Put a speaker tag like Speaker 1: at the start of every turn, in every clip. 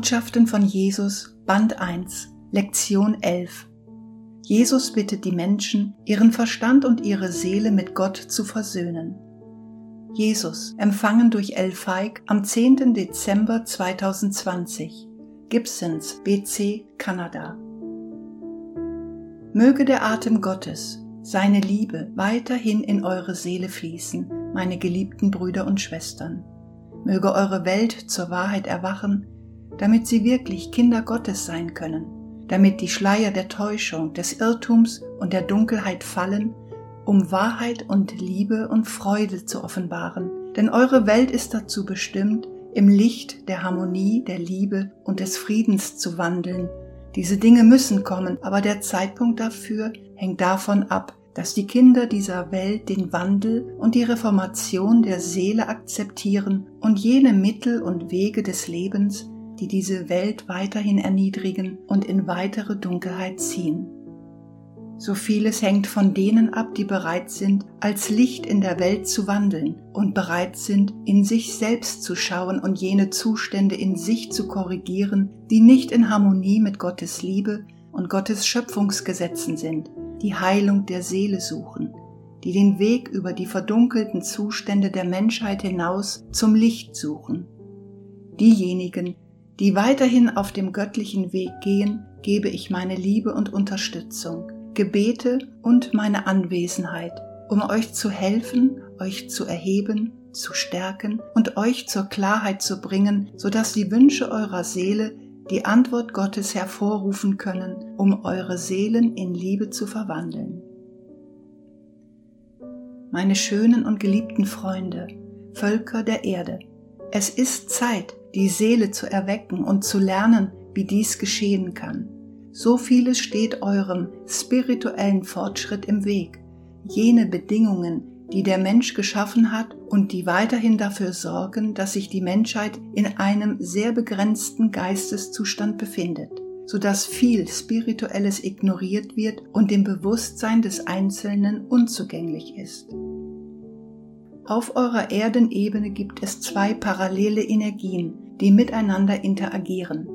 Speaker 1: Botschaften von Jesus, Band 1, Lektion 11. Jesus bittet die Menschen, ihren Verstand und ihre Seele mit Gott zu versöhnen. Jesus, empfangen durch El Feig am 10. Dezember 2020. Gibsons, BC, Kanada. Möge der Atem Gottes, seine Liebe weiterhin in eure Seele fließen, meine geliebten Brüder und Schwestern. Möge eure Welt zur Wahrheit erwachen, damit sie wirklich Kinder Gottes sein können, damit die Schleier der Täuschung, des Irrtums und der Dunkelheit fallen, um Wahrheit und Liebe und Freude zu offenbaren. Denn eure Welt ist dazu bestimmt, im Licht der Harmonie, der Liebe und des Friedens zu wandeln. Diese Dinge müssen kommen, aber der Zeitpunkt dafür hängt davon ab, dass die Kinder dieser Welt den Wandel und die Reformation der Seele akzeptieren und jene Mittel und Wege des Lebens, die diese Welt weiterhin erniedrigen und in weitere Dunkelheit ziehen. So vieles hängt von denen ab, die bereit sind, als Licht in der Welt zu wandeln und bereit sind, in sich selbst zu schauen und jene Zustände in sich zu korrigieren, die nicht in Harmonie mit Gottes Liebe und Gottes Schöpfungsgesetzen sind, die Heilung der Seele suchen, die den Weg über die verdunkelten Zustände der Menschheit hinaus zum Licht suchen. Diejenigen, die weiterhin auf dem göttlichen Weg gehen, gebe ich meine Liebe und Unterstützung Gebete und meine Anwesenheit, um euch zu helfen, euch zu erheben, zu stärken und euch zur Klarheit zu bringen, so dass die Wünsche eurer Seele die Antwort Gottes hervorrufen können, um eure Seelen in Liebe zu verwandeln. Meine schönen und geliebten Freunde, Völker der Erde, es ist Zeit, die Seele zu erwecken und zu lernen, wie dies geschehen kann. So vieles steht eurem spirituellen Fortschritt im Weg, jene Bedingungen, die der Mensch geschaffen hat und die weiterhin dafür sorgen, dass sich die Menschheit in einem sehr begrenzten Geisteszustand befindet, so dass viel Spirituelles ignoriert wird und dem Bewusstsein des Einzelnen unzugänglich ist. Auf eurer Erdenebene gibt es zwei parallele Energien, die miteinander interagieren.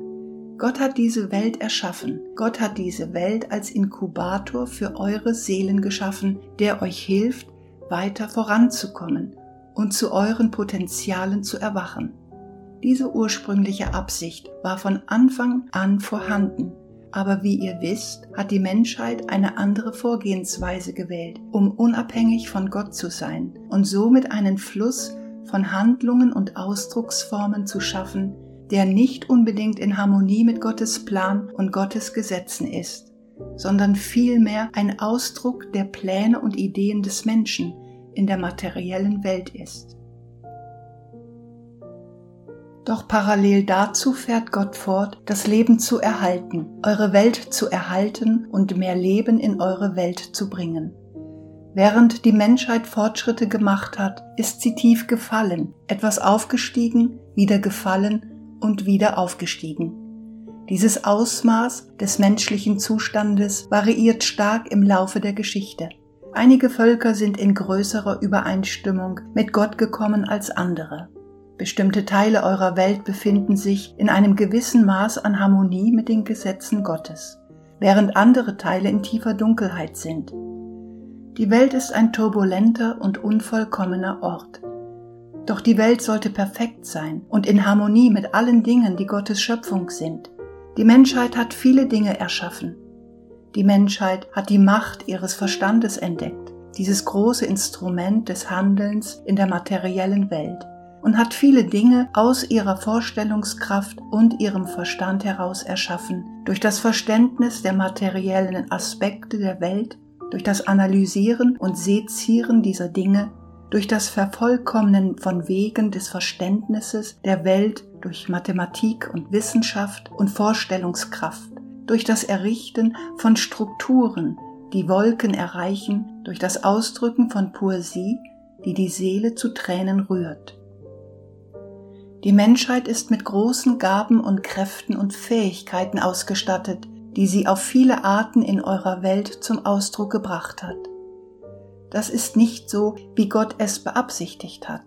Speaker 1: Gott hat diese Welt erschaffen. Gott hat diese Welt als Inkubator für eure Seelen geschaffen, der euch hilft, weiter voranzukommen und zu euren Potenzialen zu erwachen. Diese ursprüngliche Absicht war von Anfang an vorhanden, aber wie ihr wisst, hat die Menschheit eine andere Vorgehensweise gewählt, um unabhängig von Gott zu sein und somit einen Fluss von Handlungen und Ausdrucksformen zu schaffen, der nicht unbedingt in Harmonie mit Gottes Plan und Gottes Gesetzen ist, sondern vielmehr ein Ausdruck der Pläne und Ideen des Menschen in der materiellen Welt ist. Doch parallel dazu fährt Gott fort, das Leben zu erhalten, eure Welt zu erhalten und mehr Leben in eure Welt zu bringen. Während die Menschheit Fortschritte gemacht hat, ist sie tief gefallen, etwas aufgestiegen, wieder gefallen und wieder aufgestiegen. Dieses Ausmaß des menschlichen Zustandes variiert stark im Laufe der Geschichte. Einige Völker sind in größerer Übereinstimmung mit Gott gekommen als andere. Bestimmte Teile eurer Welt befinden sich in einem gewissen Maß an Harmonie mit den Gesetzen Gottes, während andere Teile in tiefer Dunkelheit sind. Die Welt ist ein turbulenter und unvollkommener Ort. Doch die Welt sollte perfekt sein und in Harmonie mit allen Dingen, die Gottes Schöpfung sind. Die Menschheit hat viele Dinge erschaffen. Die Menschheit hat die Macht ihres Verstandes entdeckt, dieses große Instrument des Handelns in der materiellen Welt, und hat viele Dinge aus ihrer Vorstellungskraft und ihrem Verstand heraus erschaffen, durch das Verständnis der materiellen Aspekte der Welt, durch das Analysieren und Sezieren dieser Dinge durch das Vervollkommnen von Wegen des Verständnisses der Welt durch Mathematik und Wissenschaft und Vorstellungskraft, durch das Errichten von Strukturen, die Wolken erreichen, durch das Ausdrücken von Poesie, die die Seele zu Tränen rührt. Die Menschheit ist mit großen Gaben und Kräften und Fähigkeiten ausgestattet, die sie auf viele Arten in eurer Welt zum Ausdruck gebracht hat. Das ist nicht so, wie Gott es beabsichtigt hat.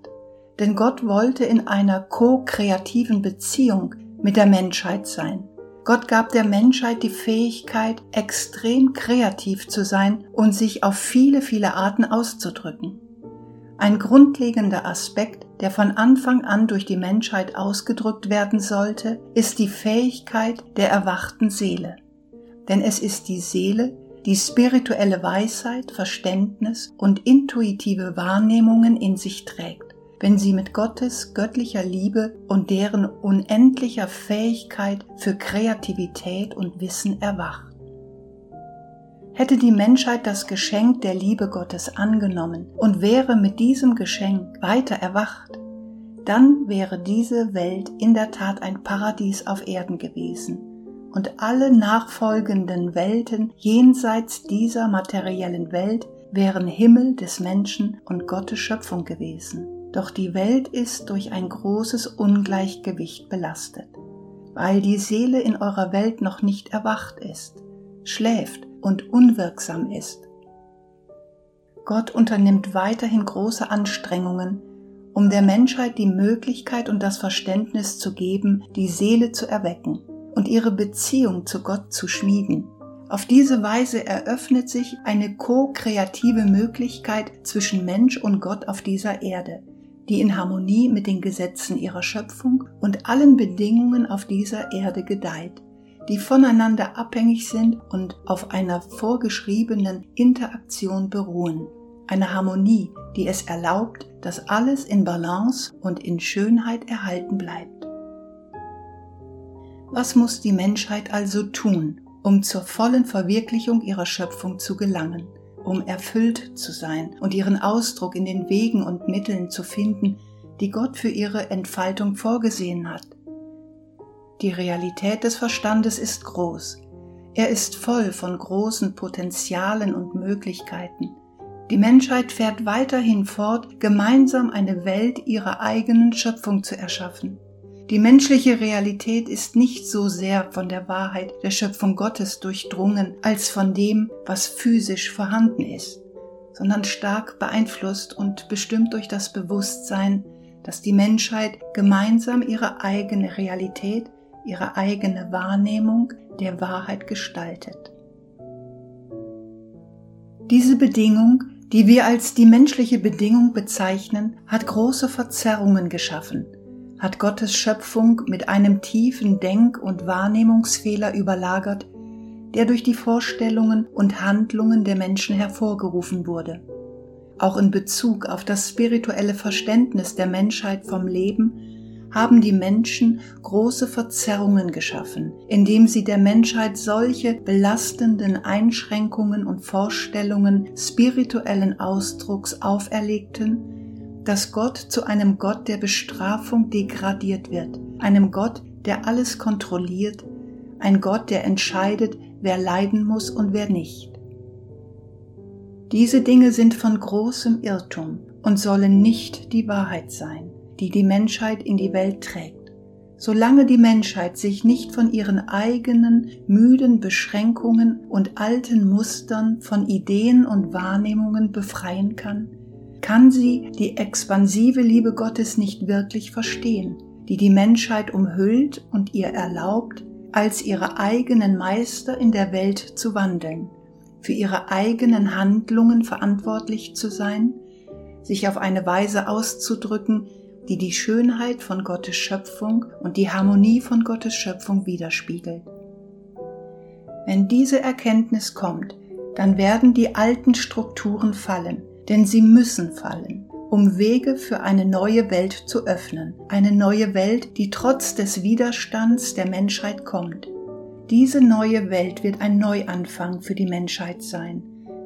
Speaker 1: Denn Gott wollte in einer ko-kreativen Beziehung mit der Menschheit sein. Gott gab der Menschheit die Fähigkeit, extrem kreativ zu sein und sich auf viele, viele Arten auszudrücken. Ein grundlegender Aspekt, der von Anfang an durch die Menschheit ausgedrückt werden sollte, ist die Fähigkeit der erwachten Seele. Denn es ist die Seele, die spirituelle Weisheit, Verständnis und intuitive Wahrnehmungen in sich trägt, wenn sie mit Gottes göttlicher Liebe und deren unendlicher Fähigkeit für Kreativität und Wissen erwacht. Hätte die Menschheit das Geschenk der Liebe Gottes angenommen und wäre mit diesem Geschenk weiter erwacht, dann wäre diese Welt in der Tat ein Paradies auf Erden gewesen und alle nachfolgenden Welten jenseits dieser materiellen Welt wären Himmel des Menschen und Gottes Schöpfung gewesen. Doch die Welt ist durch ein großes Ungleichgewicht belastet, weil die Seele in eurer Welt noch nicht erwacht ist, schläft und unwirksam ist. Gott unternimmt weiterhin große Anstrengungen, um der Menschheit die Möglichkeit und das Verständnis zu geben, die Seele zu erwecken und ihre Beziehung zu Gott zu schmieden. Auf diese Weise eröffnet sich eine ko-kreative Möglichkeit zwischen Mensch und Gott auf dieser Erde, die in Harmonie mit den Gesetzen ihrer Schöpfung und allen Bedingungen auf dieser Erde gedeiht die voneinander abhängig sind und auf einer vorgeschriebenen Interaktion beruhen. Eine Harmonie, die es erlaubt, dass alles in Balance und in Schönheit erhalten bleibt. Was muss die Menschheit also tun, um zur vollen Verwirklichung ihrer Schöpfung zu gelangen, um erfüllt zu sein und ihren Ausdruck in den Wegen und Mitteln zu finden, die Gott für ihre Entfaltung vorgesehen hat? Die Realität des Verstandes ist groß. Er ist voll von großen Potenzialen und Möglichkeiten. Die Menschheit fährt weiterhin fort, gemeinsam eine Welt ihrer eigenen Schöpfung zu erschaffen. Die menschliche Realität ist nicht so sehr von der Wahrheit der Schöpfung Gottes durchdrungen als von dem, was physisch vorhanden ist, sondern stark beeinflusst und bestimmt durch das Bewusstsein, dass die Menschheit gemeinsam ihre eigene Realität ihre eigene Wahrnehmung der Wahrheit gestaltet. Diese Bedingung, die wir als die menschliche Bedingung bezeichnen, hat große Verzerrungen geschaffen, hat Gottes Schöpfung mit einem tiefen Denk- und Wahrnehmungsfehler überlagert, der durch die Vorstellungen und Handlungen der Menschen hervorgerufen wurde. Auch in Bezug auf das spirituelle Verständnis der Menschheit vom Leben haben die Menschen große Verzerrungen geschaffen, indem sie der Menschheit solche belastenden Einschränkungen und Vorstellungen spirituellen Ausdrucks auferlegten, dass Gott zu einem Gott der Bestrafung degradiert wird, einem Gott, der alles kontrolliert, ein Gott, der entscheidet, wer leiden muss und wer nicht. Diese Dinge sind von großem Irrtum und sollen nicht die Wahrheit sein die die Menschheit in die Welt trägt. Solange die Menschheit sich nicht von ihren eigenen müden Beschränkungen und alten Mustern von Ideen und Wahrnehmungen befreien kann, kann sie die expansive Liebe Gottes nicht wirklich verstehen, die die Menschheit umhüllt und ihr erlaubt, als ihre eigenen Meister in der Welt zu wandeln, für ihre eigenen Handlungen verantwortlich zu sein, sich auf eine Weise auszudrücken, die die Schönheit von Gottes Schöpfung und die Harmonie von Gottes Schöpfung widerspiegelt. Wenn diese Erkenntnis kommt, dann werden die alten Strukturen fallen, denn sie müssen fallen, um Wege für eine neue Welt zu öffnen, eine neue Welt, die trotz des Widerstands der Menschheit kommt. Diese neue Welt wird ein Neuanfang für die Menschheit sein,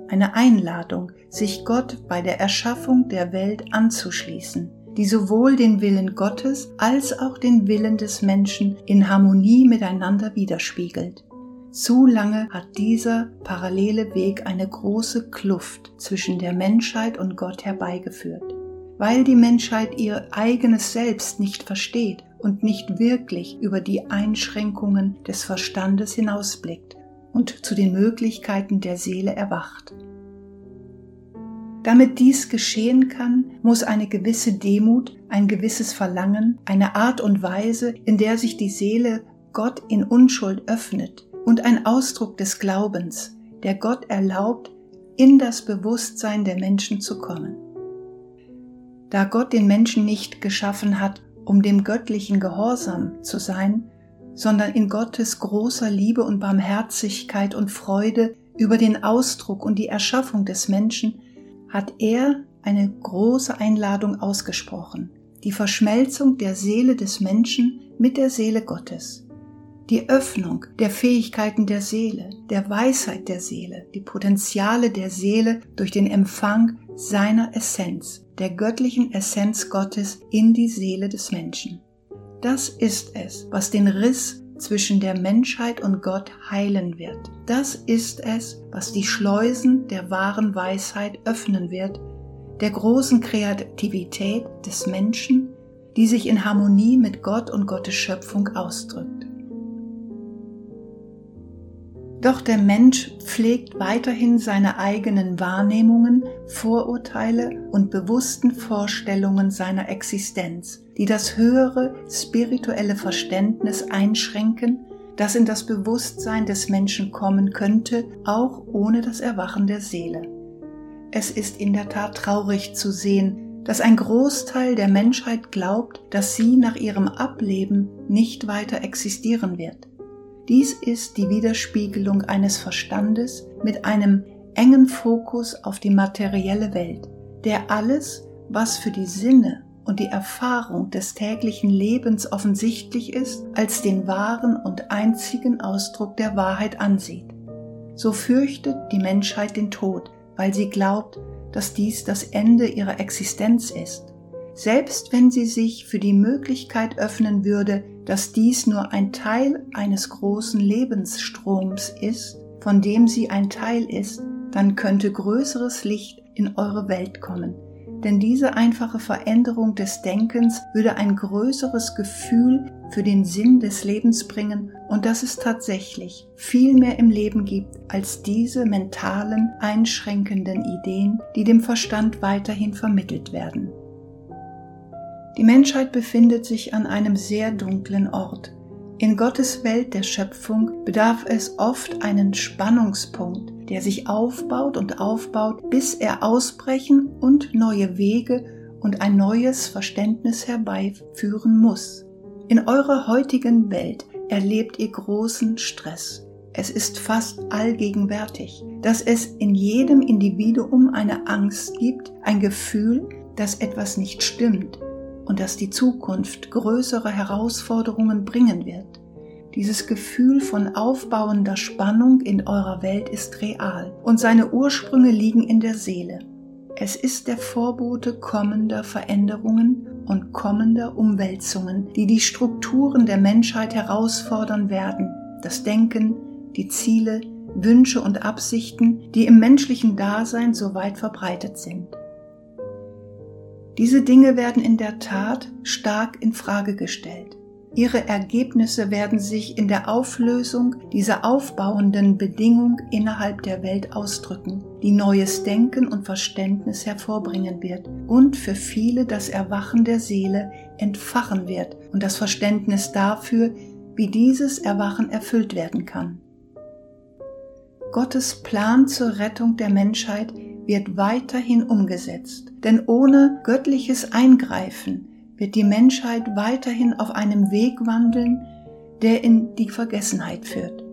Speaker 1: eine Einladung, sich Gott bei der Erschaffung der Welt anzuschließen, die sowohl den Willen Gottes als auch den Willen des Menschen in Harmonie miteinander widerspiegelt. Zu lange hat dieser parallele Weg eine große Kluft zwischen der Menschheit und Gott herbeigeführt. Weil die Menschheit ihr eigenes Selbst nicht versteht und nicht wirklich über die Einschränkungen des Verstandes hinausblickt und zu den Möglichkeiten der Seele erwacht. Damit dies geschehen kann, muss eine gewisse Demut, ein gewisses Verlangen, eine Art und Weise, in der sich die Seele Gott in Unschuld öffnet und ein Ausdruck des Glaubens, der Gott erlaubt, in das Bewusstsein der Menschen zu kommen. Da Gott den Menschen nicht geschaffen hat, um dem göttlichen Gehorsam zu sein, sondern in Gottes großer Liebe und Barmherzigkeit und Freude über den Ausdruck und die Erschaffung des Menschen hat er eine große Einladung ausgesprochen, die Verschmelzung der Seele des Menschen mit der Seele Gottes, die Öffnung der Fähigkeiten der Seele, der Weisheit der Seele, die Potenziale der Seele durch den Empfang seiner Essenz, der göttlichen Essenz Gottes in die Seele des Menschen. Das ist es, was den Riss zwischen der Menschheit und Gott heilen wird. Das ist es, was die Schleusen der wahren Weisheit öffnen wird, der großen Kreativität des Menschen, die sich in Harmonie mit Gott und Gottes Schöpfung ausdrückt. Doch der Mensch pflegt weiterhin seine eigenen Wahrnehmungen, Vorurteile und bewussten Vorstellungen seiner Existenz, die das höhere spirituelle Verständnis einschränken, das in das Bewusstsein des Menschen kommen könnte, auch ohne das Erwachen der Seele. Es ist in der Tat traurig zu sehen, dass ein Großteil der Menschheit glaubt, dass sie nach ihrem Ableben nicht weiter existieren wird. Dies ist die Widerspiegelung eines Verstandes mit einem engen Fokus auf die materielle Welt, der alles, was für die Sinne und die Erfahrung des täglichen Lebens offensichtlich ist, als den wahren und einzigen Ausdruck der Wahrheit ansieht. So fürchtet die Menschheit den Tod, weil sie glaubt, dass dies das Ende ihrer Existenz ist. Selbst wenn sie sich für die Möglichkeit öffnen würde, dass dies nur ein Teil eines großen Lebensstroms ist, von dem sie ein Teil ist, dann könnte größeres Licht in eure Welt kommen. Denn diese einfache Veränderung des Denkens würde ein größeres Gefühl für den Sinn des Lebens bringen und dass es tatsächlich viel mehr im Leben gibt als diese mentalen, einschränkenden Ideen, die dem Verstand weiterhin vermittelt werden. Die Menschheit befindet sich an einem sehr dunklen Ort. In Gottes Welt der Schöpfung bedarf es oft einen Spannungspunkt, der sich aufbaut und aufbaut, bis er ausbrechen und neue Wege und ein neues Verständnis herbeiführen muss. In eurer heutigen Welt erlebt ihr großen Stress. Es ist fast allgegenwärtig, dass es in jedem Individuum eine Angst gibt, ein Gefühl, dass etwas nicht stimmt, und dass die Zukunft größere Herausforderungen bringen wird. Dieses Gefühl von aufbauender Spannung in eurer Welt ist real und seine Ursprünge liegen in der Seele. Es ist der Vorbote kommender Veränderungen und kommender Umwälzungen, die die Strukturen der Menschheit herausfordern werden, das Denken, die Ziele, Wünsche und Absichten, die im menschlichen Dasein so weit verbreitet sind. Diese Dinge werden in der Tat stark in Frage gestellt. Ihre Ergebnisse werden sich in der Auflösung dieser aufbauenden Bedingung innerhalb der Welt ausdrücken, die neues Denken und Verständnis hervorbringen wird und für viele das Erwachen der Seele entfachen wird und das Verständnis dafür, wie dieses Erwachen erfüllt werden kann. Gottes Plan zur Rettung der Menschheit wird weiterhin umgesetzt. Denn ohne göttliches Eingreifen wird die Menschheit weiterhin auf einem Weg wandeln, der in die Vergessenheit führt.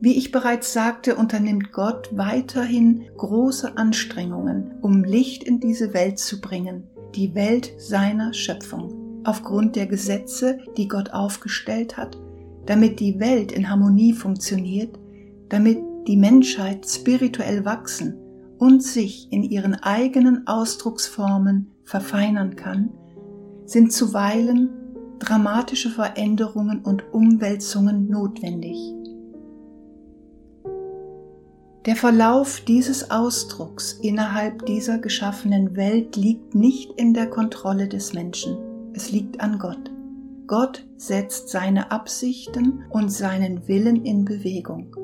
Speaker 1: Wie ich bereits sagte, unternimmt Gott weiterhin große Anstrengungen, um Licht in diese Welt zu bringen, die Welt seiner Schöpfung, aufgrund der Gesetze, die Gott aufgestellt hat, damit die Welt in Harmonie funktioniert, damit die Menschheit spirituell wachsen und sich in ihren eigenen Ausdrucksformen verfeinern kann, sind zuweilen dramatische Veränderungen und Umwälzungen notwendig. Der Verlauf dieses Ausdrucks innerhalb dieser geschaffenen Welt liegt nicht in der Kontrolle des Menschen, es liegt an Gott. Gott setzt seine Absichten und seinen Willen in Bewegung.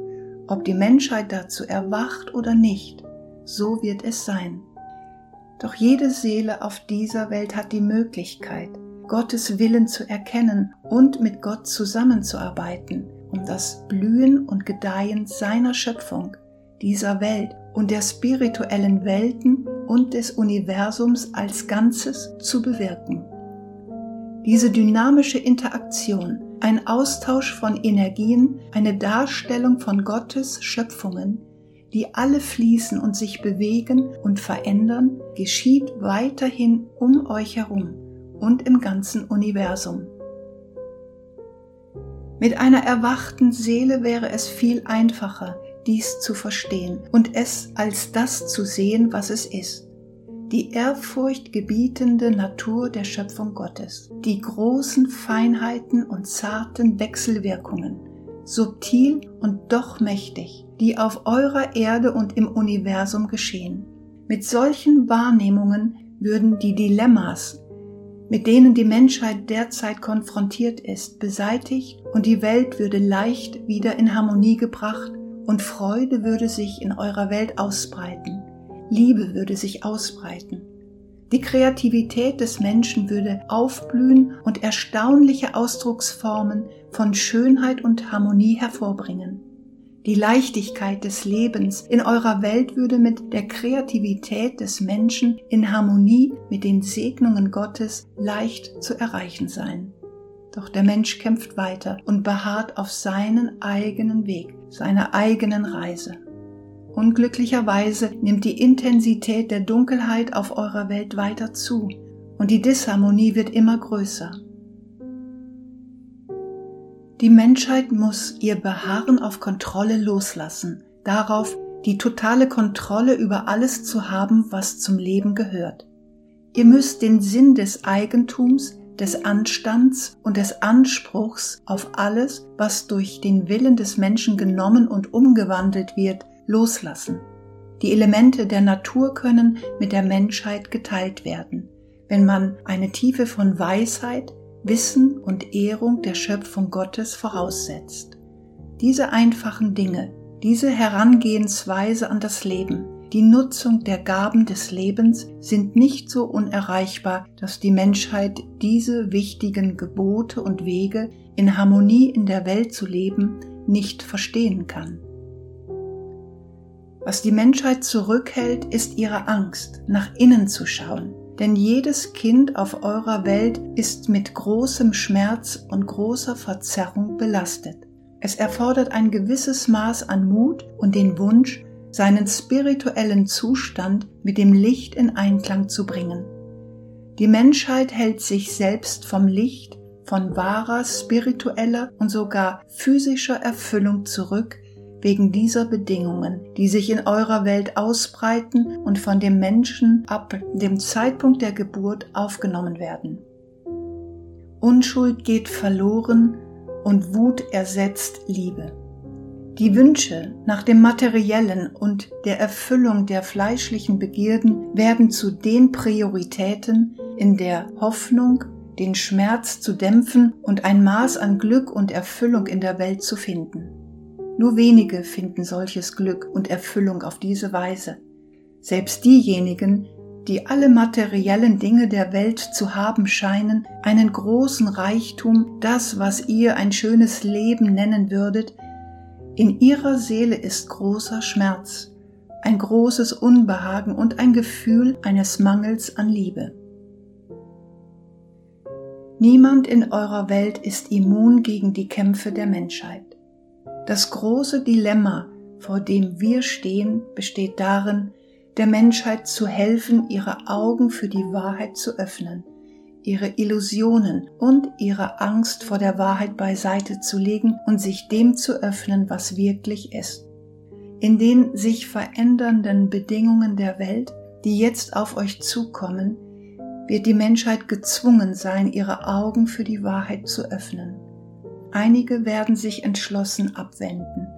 Speaker 1: Ob die Menschheit dazu erwacht oder nicht, so wird es sein. Doch jede Seele auf dieser Welt hat die Möglichkeit, Gottes Willen zu erkennen und mit Gott zusammenzuarbeiten, um das Blühen und Gedeihen seiner Schöpfung, dieser Welt und der spirituellen Welten und des Universums als Ganzes zu bewirken. Diese dynamische Interaktion, ein Austausch von Energien, eine Darstellung von Gottes Schöpfungen, die alle fließen und sich bewegen und verändern, geschieht weiterhin um euch herum und im ganzen Universum. Mit einer erwachten Seele wäre es viel einfacher, dies zu verstehen und es als das zu sehen, was es ist. Die ehrfurchtgebietende Natur der Schöpfung Gottes, die großen Feinheiten und zarten Wechselwirkungen, subtil und doch mächtig, die auf eurer Erde und im Universum geschehen. Mit solchen Wahrnehmungen würden die Dilemmas, mit denen die Menschheit derzeit konfrontiert ist, beseitigt und die Welt würde leicht wieder in Harmonie gebracht und Freude würde sich in eurer Welt ausbreiten. Liebe würde sich ausbreiten. Die Kreativität des Menschen würde aufblühen und erstaunliche Ausdrucksformen von Schönheit und Harmonie hervorbringen. Die Leichtigkeit des Lebens in eurer Welt würde mit der Kreativität des Menschen in Harmonie mit den Segnungen Gottes leicht zu erreichen sein. Doch der Mensch kämpft weiter und beharrt auf seinen eigenen Weg, seiner eigenen Reise. Unglücklicherweise nimmt die Intensität der Dunkelheit auf eurer Welt weiter zu und die Disharmonie wird immer größer. Die Menschheit muss ihr Beharren auf Kontrolle loslassen, darauf die totale Kontrolle über alles zu haben, was zum Leben gehört. Ihr müsst den Sinn des Eigentums, des Anstands und des Anspruchs auf alles, was durch den Willen des Menschen genommen und umgewandelt wird, loslassen. Die Elemente der Natur können mit der Menschheit geteilt werden, wenn man eine Tiefe von Weisheit, Wissen und Ehrung der Schöpfung Gottes voraussetzt. Diese einfachen Dinge, diese Herangehensweise an das Leben, die Nutzung der Gaben des Lebens sind nicht so unerreichbar, dass die Menschheit diese wichtigen Gebote und Wege, in Harmonie in der Welt zu leben, nicht verstehen kann. Was die Menschheit zurückhält, ist ihre Angst, nach innen zu schauen, denn jedes Kind auf eurer Welt ist mit großem Schmerz und großer Verzerrung belastet. Es erfordert ein gewisses Maß an Mut und den Wunsch, seinen spirituellen Zustand mit dem Licht in Einklang zu bringen. Die Menschheit hält sich selbst vom Licht, von wahrer spiritueller und sogar physischer Erfüllung zurück, wegen dieser Bedingungen, die sich in eurer Welt ausbreiten und von dem Menschen ab dem Zeitpunkt der Geburt aufgenommen werden. Unschuld geht verloren und Wut ersetzt Liebe. Die Wünsche nach dem Materiellen und der Erfüllung der fleischlichen Begierden werden zu den Prioritäten in der Hoffnung, den Schmerz zu dämpfen und ein Maß an Glück und Erfüllung in der Welt zu finden. Nur wenige finden solches Glück und Erfüllung auf diese Weise. Selbst diejenigen, die alle materiellen Dinge der Welt zu haben scheinen, einen großen Reichtum, das, was ihr ein schönes Leben nennen würdet, in ihrer Seele ist großer Schmerz, ein großes Unbehagen und ein Gefühl eines Mangels an Liebe. Niemand in eurer Welt ist immun gegen die Kämpfe der Menschheit. Das große Dilemma, vor dem wir stehen, besteht darin, der Menschheit zu helfen, ihre Augen für die Wahrheit zu öffnen, ihre Illusionen und ihre Angst vor der Wahrheit beiseite zu legen und sich dem zu öffnen, was wirklich ist. In den sich verändernden Bedingungen der Welt, die jetzt auf euch zukommen, wird die Menschheit gezwungen sein, ihre Augen für die Wahrheit zu öffnen. Einige werden sich entschlossen abwenden.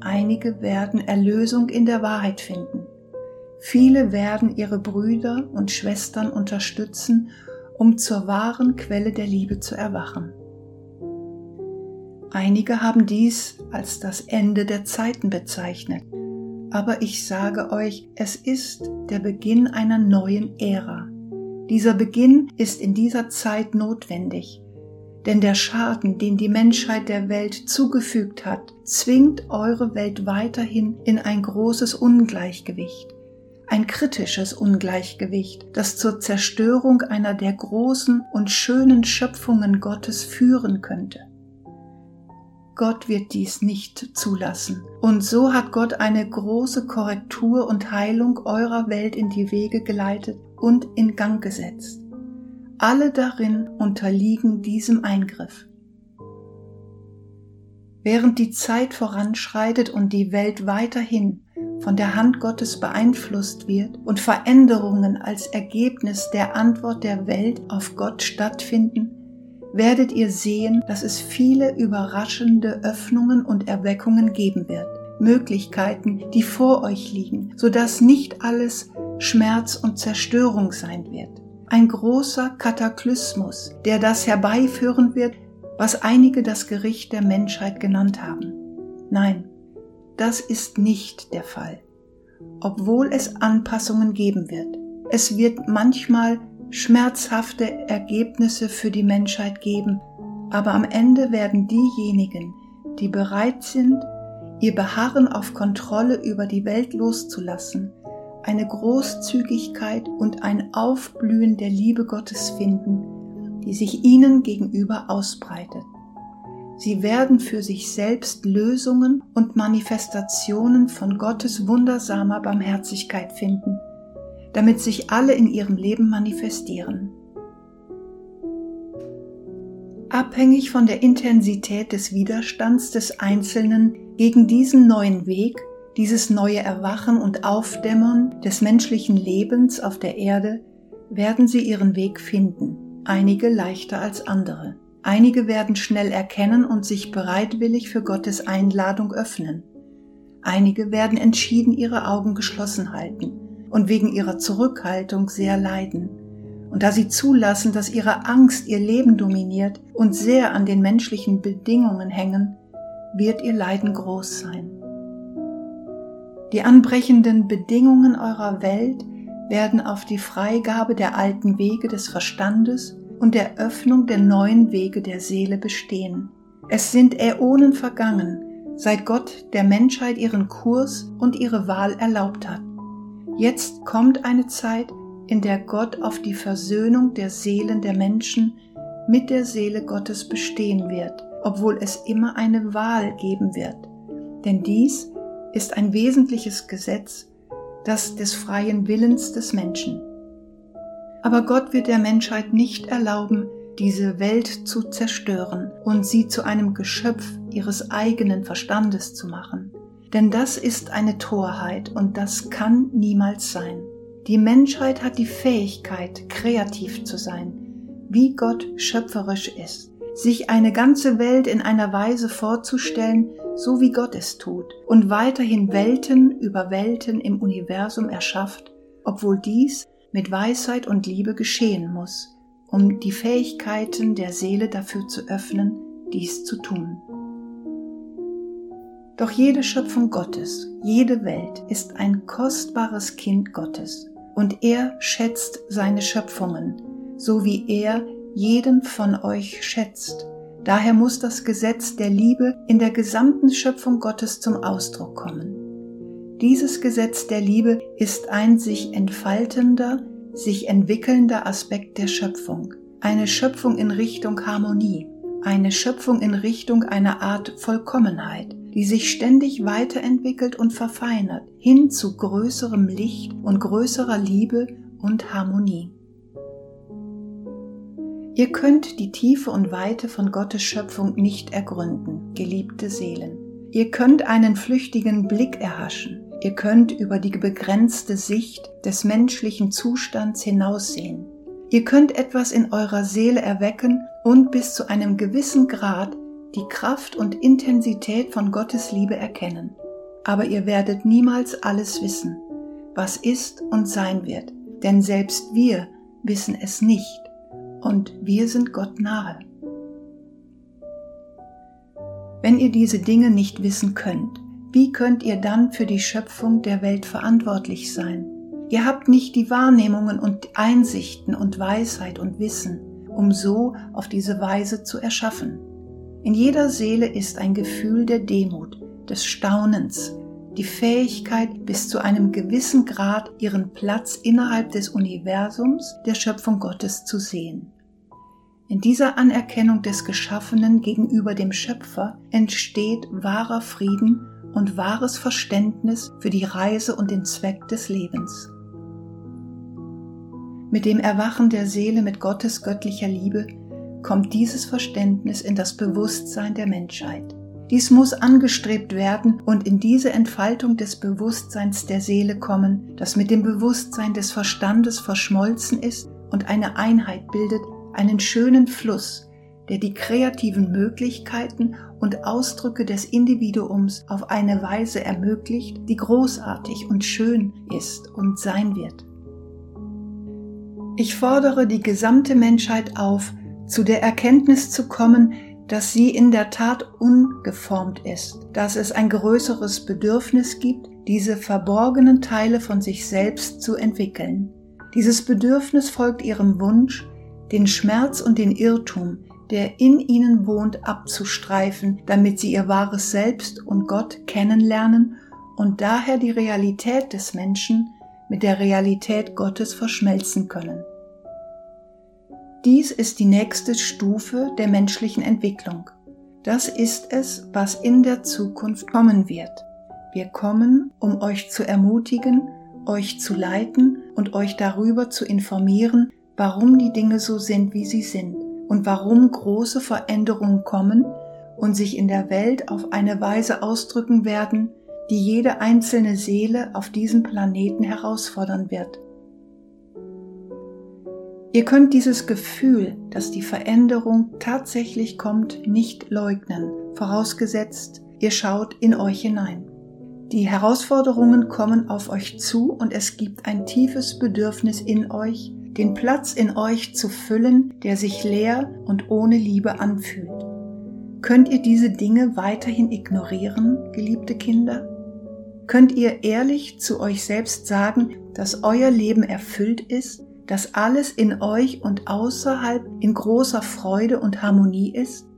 Speaker 1: Einige werden Erlösung in der Wahrheit finden. Viele werden ihre Brüder und Schwestern unterstützen, um zur wahren Quelle der Liebe zu erwachen. Einige haben dies als das Ende der Zeiten bezeichnet. aber ich sage euch, es ist der Beginn einer neuen Ära. Dieser Beginn ist in dieser Zeit notwendig, denn der Schaden, den die Menschheit der Welt zugefügt hat, zwingt eure Welt weiterhin in ein großes Ungleichgewicht, ein kritisches Ungleichgewicht, das zur Zerstörung einer der großen und schönen Schöpfungen Gottes führen könnte. Gott wird dies nicht zulassen. Und so hat Gott eine große Korrektur und Heilung eurer Welt in die Wege geleitet und in Gang gesetzt. Alle darin unterliegen diesem Eingriff. Während die Zeit voranschreitet und die Welt weiterhin von der Hand Gottes beeinflusst wird und Veränderungen als Ergebnis der Antwort der Welt auf Gott stattfinden, werdet ihr sehen, dass es viele überraschende Öffnungen und Erweckungen geben wird. Möglichkeiten, die vor euch liegen, sodass nicht alles Schmerz und Zerstörung sein wird. Ein großer Kataklysmus, der das herbeiführen wird, was einige das Gericht der Menschheit genannt haben. Nein, das ist nicht der Fall, obwohl es Anpassungen geben wird. Es wird manchmal schmerzhafte Ergebnisse für die Menschheit geben, aber am Ende werden diejenigen, die bereit sind, ihr Beharren auf Kontrolle über die Welt loszulassen, eine Großzügigkeit und ein Aufblühen der Liebe Gottes finden, die sich ihnen gegenüber ausbreitet. Sie werden für sich selbst Lösungen und Manifestationen von Gottes wundersamer Barmherzigkeit finden, damit sich alle in ihrem Leben manifestieren. Abhängig von der Intensität des Widerstands des Einzelnen gegen diesen neuen Weg, dieses neue Erwachen und Aufdämmern des menschlichen Lebens auf der Erde, werden sie ihren Weg finden, einige leichter als andere. Einige werden schnell erkennen und sich bereitwillig für Gottes Einladung öffnen. Einige werden entschieden ihre Augen geschlossen halten und wegen ihrer Zurückhaltung sehr leiden. Und da sie zulassen, dass ihre Angst ihr Leben dominiert und sehr an den menschlichen Bedingungen hängen, wird ihr Leiden groß sein. Die anbrechenden Bedingungen eurer Welt werden auf die Freigabe der alten Wege des Verstandes und der Öffnung der neuen Wege der Seele bestehen. Es sind Äonen vergangen, seit Gott der Menschheit ihren Kurs und ihre Wahl erlaubt hat. Jetzt kommt eine Zeit, in der Gott auf die Versöhnung der Seelen der Menschen mit der Seele Gottes bestehen wird, obwohl es immer eine Wahl geben wird. Denn dies ist ein wesentliches Gesetz, das des freien Willens des Menschen. Aber Gott wird der Menschheit nicht erlauben, diese Welt zu zerstören und sie zu einem Geschöpf ihres eigenen Verstandes zu machen. Denn das ist eine Torheit und das kann niemals sein. Die Menschheit hat die Fähigkeit, kreativ zu sein, wie Gott schöpferisch ist, sich eine ganze Welt in einer Weise vorzustellen, so wie Gott es tut, und weiterhin Welten über Welten im Universum erschafft, obwohl dies mit Weisheit und Liebe geschehen muss, um die Fähigkeiten der Seele dafür zu öffnen, dies zu tun. Doch jede Schöpfung Gottes, jede Welt ist ein kostbares Kind Gottes und er schätzt seine Schöpfungen, so wie er jeden von euch schätzt. Daher muss das Gesetz der Liebe in der gesamten Schöpfung Gottes zum Ausdruck kommen. Dieses Gesetz der Liebe ist ein sich entfaltender, sich entwickelnder Aspekt der Schöpfung, eine Schöpfung in Richtung Harmonie, eine Schöpfung in Richtung einer Art Vollkommenheit, die sich ständig weiterentwickelt und verfeinert, hin zu größerem Licht und größerer Liebe und Harmonie. Ihr könnt die Tiefe und Weite von Gottes Schöpfung nicht ergründen, geliebte Seelen. Ihr könnt einen flüchtigen Blick erhaschen. Ihr könnt über die begrenzte Sicht des menschlichen Zustands hinaussehen. Ihr könnt etwas in eurer Seele erwecken und bis zu einem gewissen Grad die Kraft und Intensität von Gottes Liebe erkennen. Aber ihr werdet niemals alles wissen, was ist und sein wird, denn selbst wir wissen es nicht und wir sind Gott nahe. Wenn ihr diese Dinge nicht wissen könnt, Wie könnt ihr dann für die Schöpfung der Welt verantwortlich sein? Ihr habt nicht die Wahrnehmungen und Einsichten und Weisheit und Wissen, um so auf diese Weise zu erschaffen. In jeder Seele ist ein Gefühl der Demut, des Staunens, die Fähigkeit, bis zu einem gewissen Grad ihren Platz innerhalb des Universums der Schöpfung Gottes zu sehen. In dieser Anerkennung des Geschaffenen gegenüber dem Schöpfer entsteht wahrer Frieden und wahres Verständnis für die Reise und den Zweck des Lebens. Mit dem Erwachen der Seele mit Gottes göttlicher Liebe kommt dieses Verständnis in das Bewusstsein der Menschheit. Dies muss angestrebt werden und in diese Entfaltung des Bewusstseins der Seele kommen, das mit dem Bewusstsein des Verstandes verschmolzen ist und eine Einheit bildet, einen schönen Fluss, der die kreativen Möglichkeiten und Ausdrücke des Individuums auf eine Weise ermöglicht, die großartig und schön ist und sein wird. Ich fordere die gesamte Menschheit auf, zu der Erkenntnis zu kommen, dass sie in der Tat ungeformt ist, dass es ein größeres Bedürfnis gibt, diese verborgenen Teile von sich selbst zu entwickeln. Dieses Bedürfnis folgt ihrem Wunsch, den Schmerz und den Irrtum, der in ihnen wohnt, abzustreifen, damit sie ihr wahres Selbst und Gott kennenlernen und daher die Realität des Menschen mit der Realität Gottes verschmelzen können. Dies ist die nächste Stufe der menschlichen Entwicklung. Das ist es, was in der Zukunft kommen wird. Wir kommen, um euch zu ermutigen, euch zu leiten und euch darüber zu informieren, warum die Dinge so sind, wie sie sind und warum große Veränderungen kommen und sich in der Welt auf eine Weise ausdrücken werden, die jede einzelne Seele auf diesem Planeten herausfordern wird. Ihr könnt dieses Gefühl, dass die Veränderung tatsächlich kommt, nicht leugnen, vorausgesetzt, ihr schaut in euch hinein. Die Herausforderungen kommen auf euch zu und es gibt ein tiefes Bedürfnis in euch, den Platz in euch zu füllen, der sich leer und ohne Liebe anfühlt. Könnt ihr diese Dinge weiterhin ignorieren, geliebte Kinder? Könnt ihr ehrlich zu euch selbst sagen, dass euer Leben erfüllt ist dass alles in euch und außerhalb in großer Freude und Harmonie ist?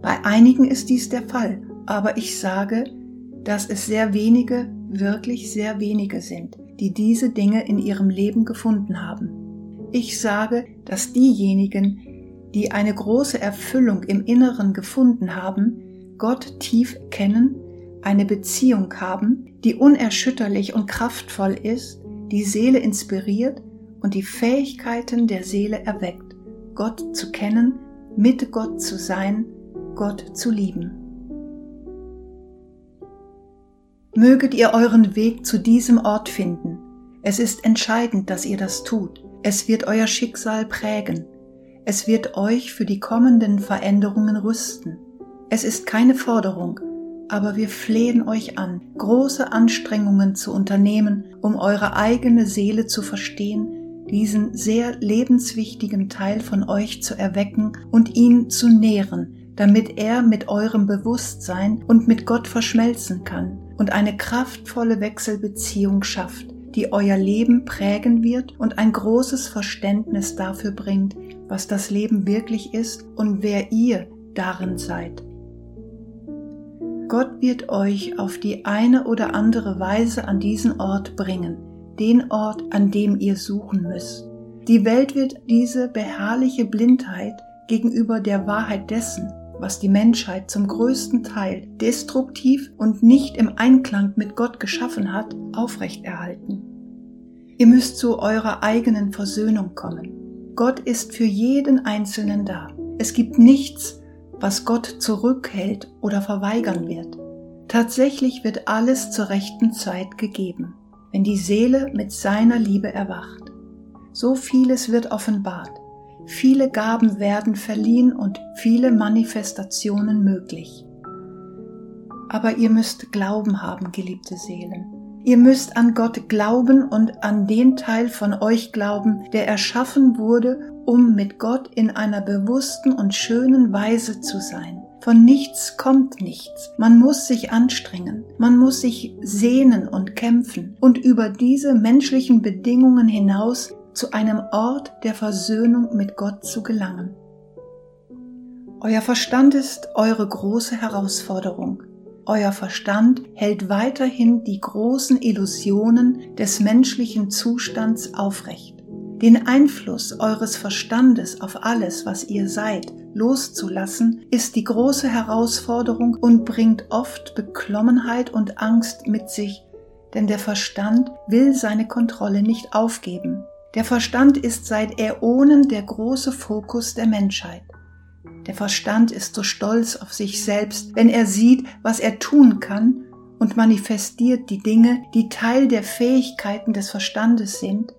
Speaker 1: Bei einigen ist dies der Fall, aber ich sage, dass es sehr wenige, wirklich sehr wenige sind, die diese Dinge in ihrem Leben gefunden haben. Ich sage, dass diejenigen, die eine große Erfüllung im Inneren gefunden haben, Gott tief kennen, eine Beziehung haben, die unerschütterlich und kraftvoll ist, die Seele inspiriert und die Fähigkeiten der Seele erweckt, Gott zu kennen, mit Gott zu sein, Gott zu lieben. Möget ihr euren Weg zu diesem Ort finden. Es ist entscheidend, dass ihr das tut. Es wird euer Schicksal prägen. Es wird euch für die kommenden Veränderungen rüsten. Es ist keine Forderung, aber wir flehen euch an, große Anstrengungen zu unternehmen, um eure eigene Seele zu verstehen diesen sehr lebenswichtigen Teil von euch zu erwecken und ihn zu nähren, damit er mit eurem Bewusstsein und mit Gott verschmelzen kann und eine kraftvolle Wechselbeziehung schafft, die euer Leben prägen wird und ein großes Verständnis dafür bringt, was das Leben wirklich ist und wer ihr darin seid. Gott wird euch auf die eine oder andere Weise an diesen Ort bringen, den Ort, an dem ihr suchen müsst. Die Welt wird diese beharrliche Blindheit gegenüber der Wahrheit dessen, was die Menschheit zum größten Teil destruktiv und nicht im Einklang mit Gott geschaffen hat, aufrechterhalten. Ihr müsst zu eurer eigenen Versöhnung kommen. Gott ist für jeden Einzelnen da. Es gibt nichts, was Gott zurückhält oder verweigern wird. Tatsächlich wird alles zur rechten Zeit gegeben wenn die Seele mit seiner Liebe erwacht. So vieles wird offenbart, viele Gaben werden verliehen und viele Manifestationen möglich. Aber ihr müsst Glauben haben, geliebte Seelen. Ihr müsst an Gott glauben und an den Teil von euch glauben, der erschaffen wurde, um mit Gott in einer bewussten und schönen Weise zu sein, Von nichts kommt nichts. Man muss sich anstrengen, man muss sich sehnen und kämpfen und über diese menschlichen Bedingungen hinaus zu einem Ort der Versöhnung mit Gott zu gelangen. Euer Verstand ist eure große Herausforderung. Euer Verstand hält weiterhin die großen Illusionen des menschlichen Zustands aufrecht. Den Einfluss eures Verstandes auf alles, was ihr seid, loszulassen, ist die große Herausforderung und bringt oft Beklommenheit und Angst mit sich, denn der Verstand will seine Kontrolle nicht aufgeben. Der Verstand ist seit Äonen der große Fokus der Menschheit. Der Verstand ist so stolz auf sich selbst, wenn er sieht, was er tun kann und manifestiert die Dinge, die Teil der Fähigkeiten des Verstandes sind,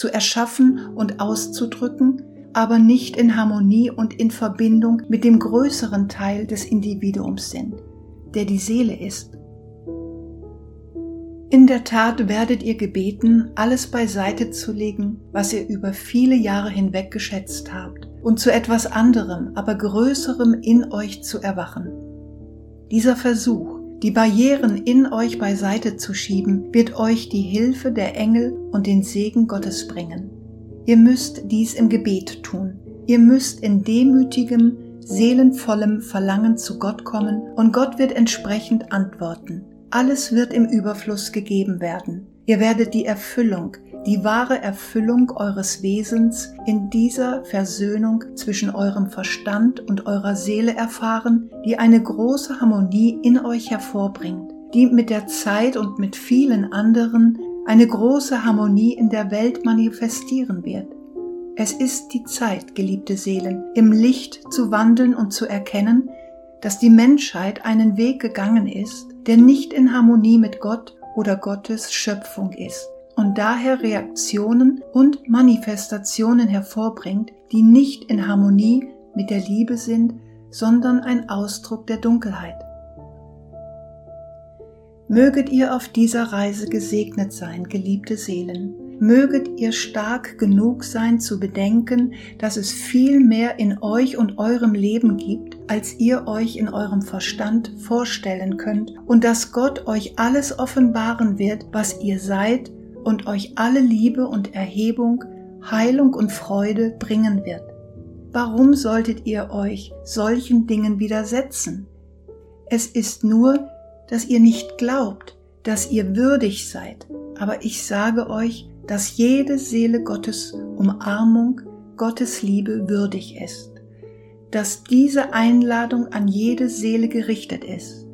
Speaker 1: zu erschaffen und auszudrücken, aber nicht in Harmonie und in Verbindung mit dem größeren Teil des Individuums sind, der die Seele ist. In der Tat werdet ihr gebeten, alles beiseite zu legen, was ihr über viele Jahre hinweg geschätzt habt, und zu etwas anderem, aber größerem in euch zu erwachen. Dieser Versuch, die Barrieren in euch beiseite zu schieben, wird euch die Hilfe der Engel und den Segen Gottes bringen. Ihr müsst dies im Gebet tun. Ihr müsst in demütigem, seelenvollem Verlangen zu Gott kommen und Gott wird entsprechend antworten. Alles wird im Überfluss gegeben werden. Ihr werdet die Erfüllung, die wahre Erfüllung eures Wesens in dieser Versöhnung zwischen eurem Verstand und eurer Seele erfahren, die eine große Harmonie in euch hervorbringt, die mit der Zeit und mit vielen anderen eine große Harmonie in der Welt manifestieren wird. Es ist die Zeit, geliebte Seelen, im Licht zu wandeln und zu erkennen, dass die Menschheit einen Weg gegangen ist, der nicht in Harmonie mit Gott oder Gottes Schöpfung ist und daher Reaktionen und Manifestationen hervorbringt, die nicht in Harmonie mit der Liebe sind, sondern ein Ausdruck der Dunkelheit. Möget ihr auf dieser Reise gesegnet sein, geliebte Seelen. Möget ihr stark genug sein zu bedenken, dass es viel mehr in euch und eurem Leben gibt, als ihr euch in eurem Verstand vorstellen könnt und dass Gott euch alles offenbaren wird, was ihr seid und euch alle Liebe und Erhebung, Heilung und Freude bringen wird. Warum solltet ihr euch solchen Dingen widersetzen? Es ist nur, dass ihr nicht glaubt, dass ihr würdig seid, aber ich sage euch, dass jede Seele Gottes Umarmung, Gottes Liebe würdig ist, dass diese Einladung an jede Seele gerichtet ist.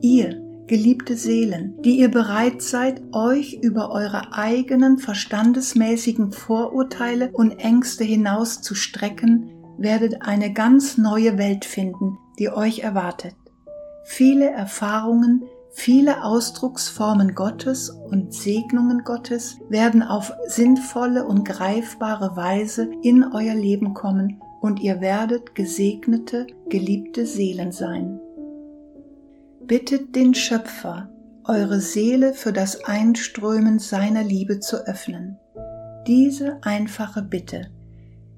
Speaker 1: Ihr, geliebte Seelen, die ihr bereit seid, euch über eure eigenen verstandesmäßigen Vorurteile und Ängste hinaus zu strecken, werdet eine ganz neue Welt finden, die euch erwartet. Viele Erfahrungen, viele Ausdrucksformen Gottes und Segnungen Gottes werden auf sinnvolle und greifbare Weise in euer Leben kommen und ihr werdet gesegnete, geliebte Seelen sein. Bittet den Schöpfer, eure Seele für das Einströmen seiner Liebe zu öffnen. Diese einfache Bitte,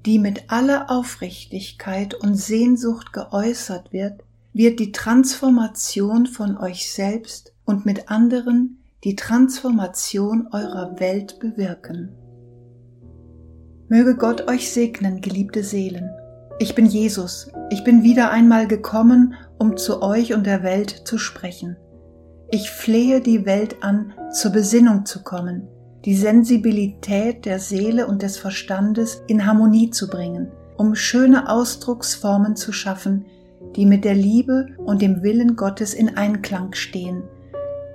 Speaker 1: die mit aller Aufrichtigkeit und Sehnsucht geäußert wird, wird die Transformation von euch selbst und mit anderen die Transformation eurer Welt bewirken. Möge Gott euch segnen, geliebte Seelen. Ich bin Jesus. Ich bin wieder einmal gekommen, um zu euch und der Welt zu sprechen. Ich flehe die Welt an, zur Besinnung zu kommen, die Sensibilität der Seele und des Verstandes in Harmonie zu bringen, um schöne Ausdrucksformen zu schaffen, die mit der Liebe und dem Willen Gottes in Einklang stehen,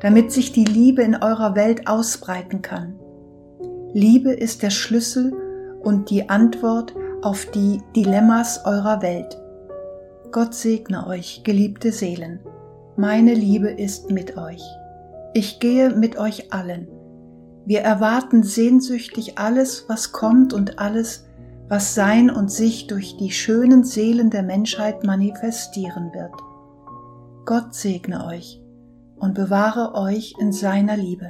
Speaker 1: damit sich die Liebe in eurer Welt ausbreiten kann. Liebe ist der Schlüssel und die Antwort auf die Dilemmas eurer Welt. Gott segne euch, geliebte Seelen. Meine Liebe ist mit euch. Ich gehe mit euch allen. Wir erwarten sehnsüchtig alles, was kommt und alles, was sein und sich durch die schönen Seelen der Menschheit manifestieren wird. Gott segne euch und bewahre euch in seiner Liebe.